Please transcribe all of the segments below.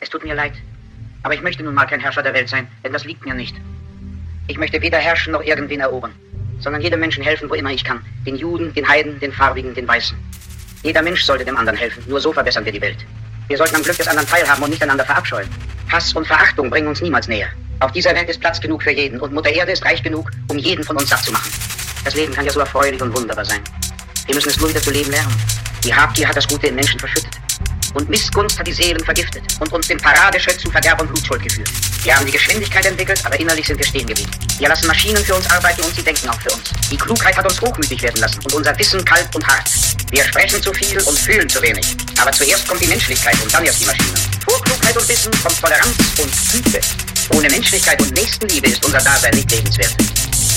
Es tut mir leid. Aber ich möchte nun mal kein Herrscher der Welt sein, denn das liegt mir nicht. Ich möchte weder herrschen noch irgendwen erobern, sondern jedem Menschen helfen, wo immer ich kann. Den Juden, den Heiden, den Farbigen, den Weißen. Jeder Mensch sollte dem anderen helfen. Nur so verbessern wir die Welt. Wir sollten am Glück des anderen teilhaben und nicht einander verabscheuen. Hass und Verachtung bringen uns niemals näher. Auf dieser Welt ist Platz genug für jeden und Mutter Erde ist reich genug, um jeden von uns satt zu machen. Das Leben kann ja so erfreulich und wunderbar sein. Wir müssen es nur wieder zu leben lernen. Die Habgier hat das Gute im Menschen verschüttet. Und Missgunst hat die Seelen vergiftet und uns den Paradeschritt zu Verderb und Blutschuld geführt. Wir haben die Geschwindigkeit entwickelt, aber innerlich sind wir stehen geblieben. Wir lassen Maschinen für uns arbeiten und sie denken auch für uns. Die Klugheit hat uns hochmütig werden lassen und unser Wissen kalt und hart. Wir sprechen zu viel und fühlen zu wenig. Aber zuerst kommt die Menschlichkeit und dann erst die Maschinen. Vor Klugheit und Wissen kommt Toleranz und Güte. Ohne Menschlichkeit und Nächstenliebe ist unser Dasein nicht lebenswert.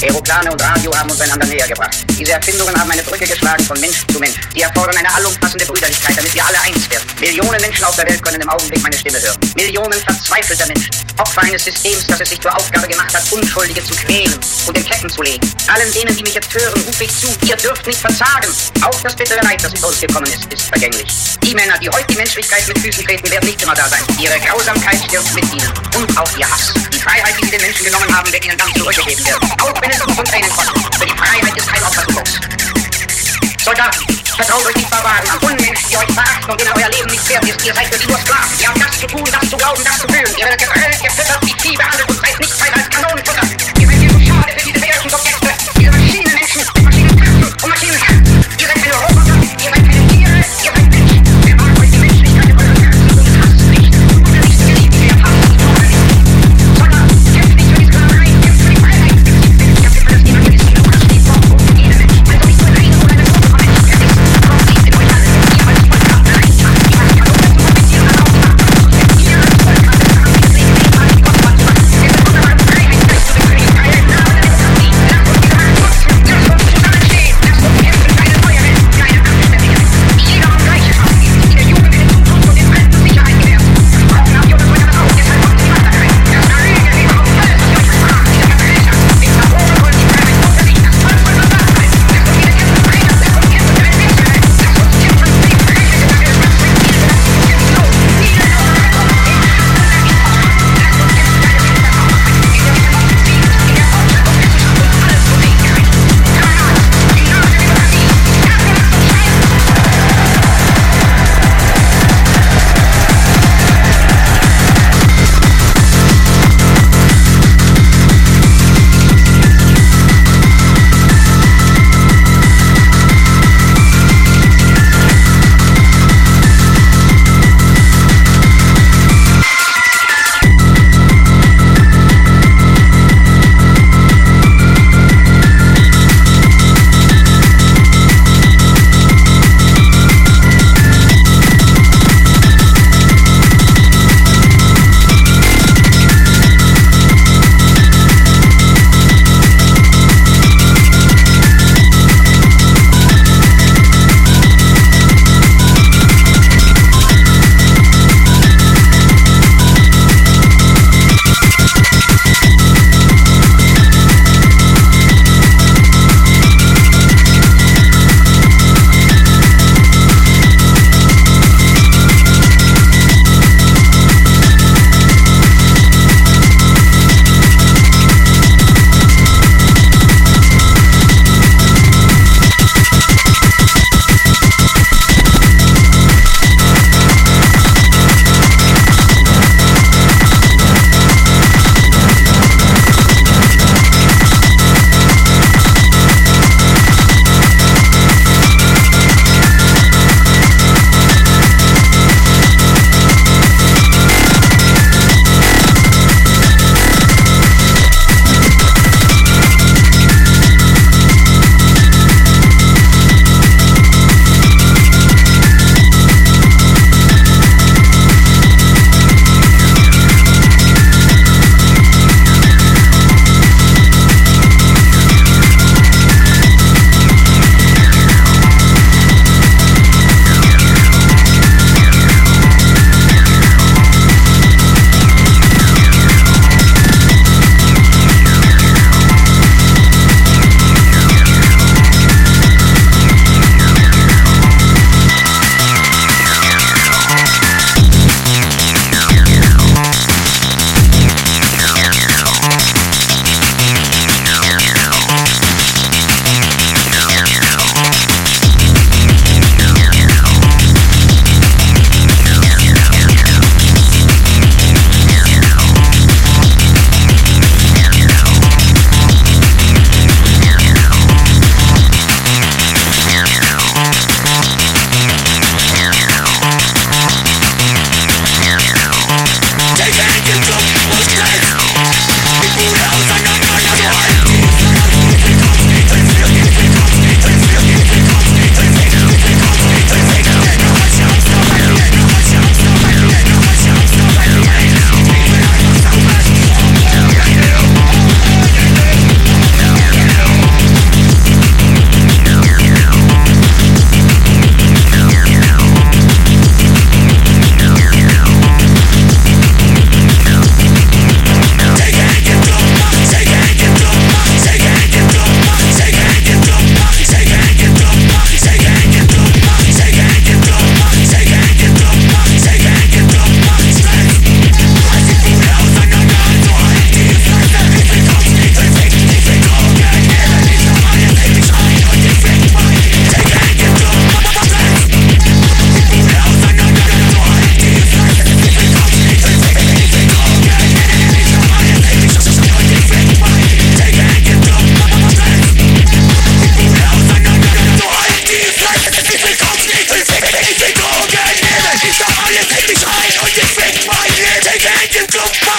Aeroplane und Radio haben uns einander näher gebracht. Diese Erfindungen haben eine Brücke geschlagen von Mensch zu Mensch. Die erfordern eine allumfassende Brüderlichkeit, damit wir alle eins werden. Millionen Menschen auf der Welt können im Augenblick meine Stimme hören. Millionen verzweifelter Menschen. Opfer eines Systems, das es sich zur Aufgabe gemacht hat, Unschuldige zu quälen und in Ketten zu legen. Allen denen, die mich jetzt hören, rufe ich zu, ihr dürft nicht verzagen. Auch das bittere Leid, das über uns gekommen ist, ist vergänglich. Die Männer, die heute die Menschlichkeit mit Füßen treten, werden nicht immer da sein. Ihre Grausamkeit stirbt mit ihnen. Und auch ihr Hass. Die Freiheit, die sie den Menschen genommen haben, wird ihnen dann zurückgegeben werden. Auch wenn uns von Tränen kostet. Für die Freiheit ist kein Opfer zu groß. Soldaten, vertraut euch nicht Barbaren an. Unmenschen, die euch verachten und denen euer Leben nicht wert ist. Ihr seid für nur Sklaven. Ihr habt das zu tun, das zu glauben, das zu fühlen. Ihr werdet geprellt, gefüttert,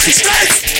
Nazi-Stolz!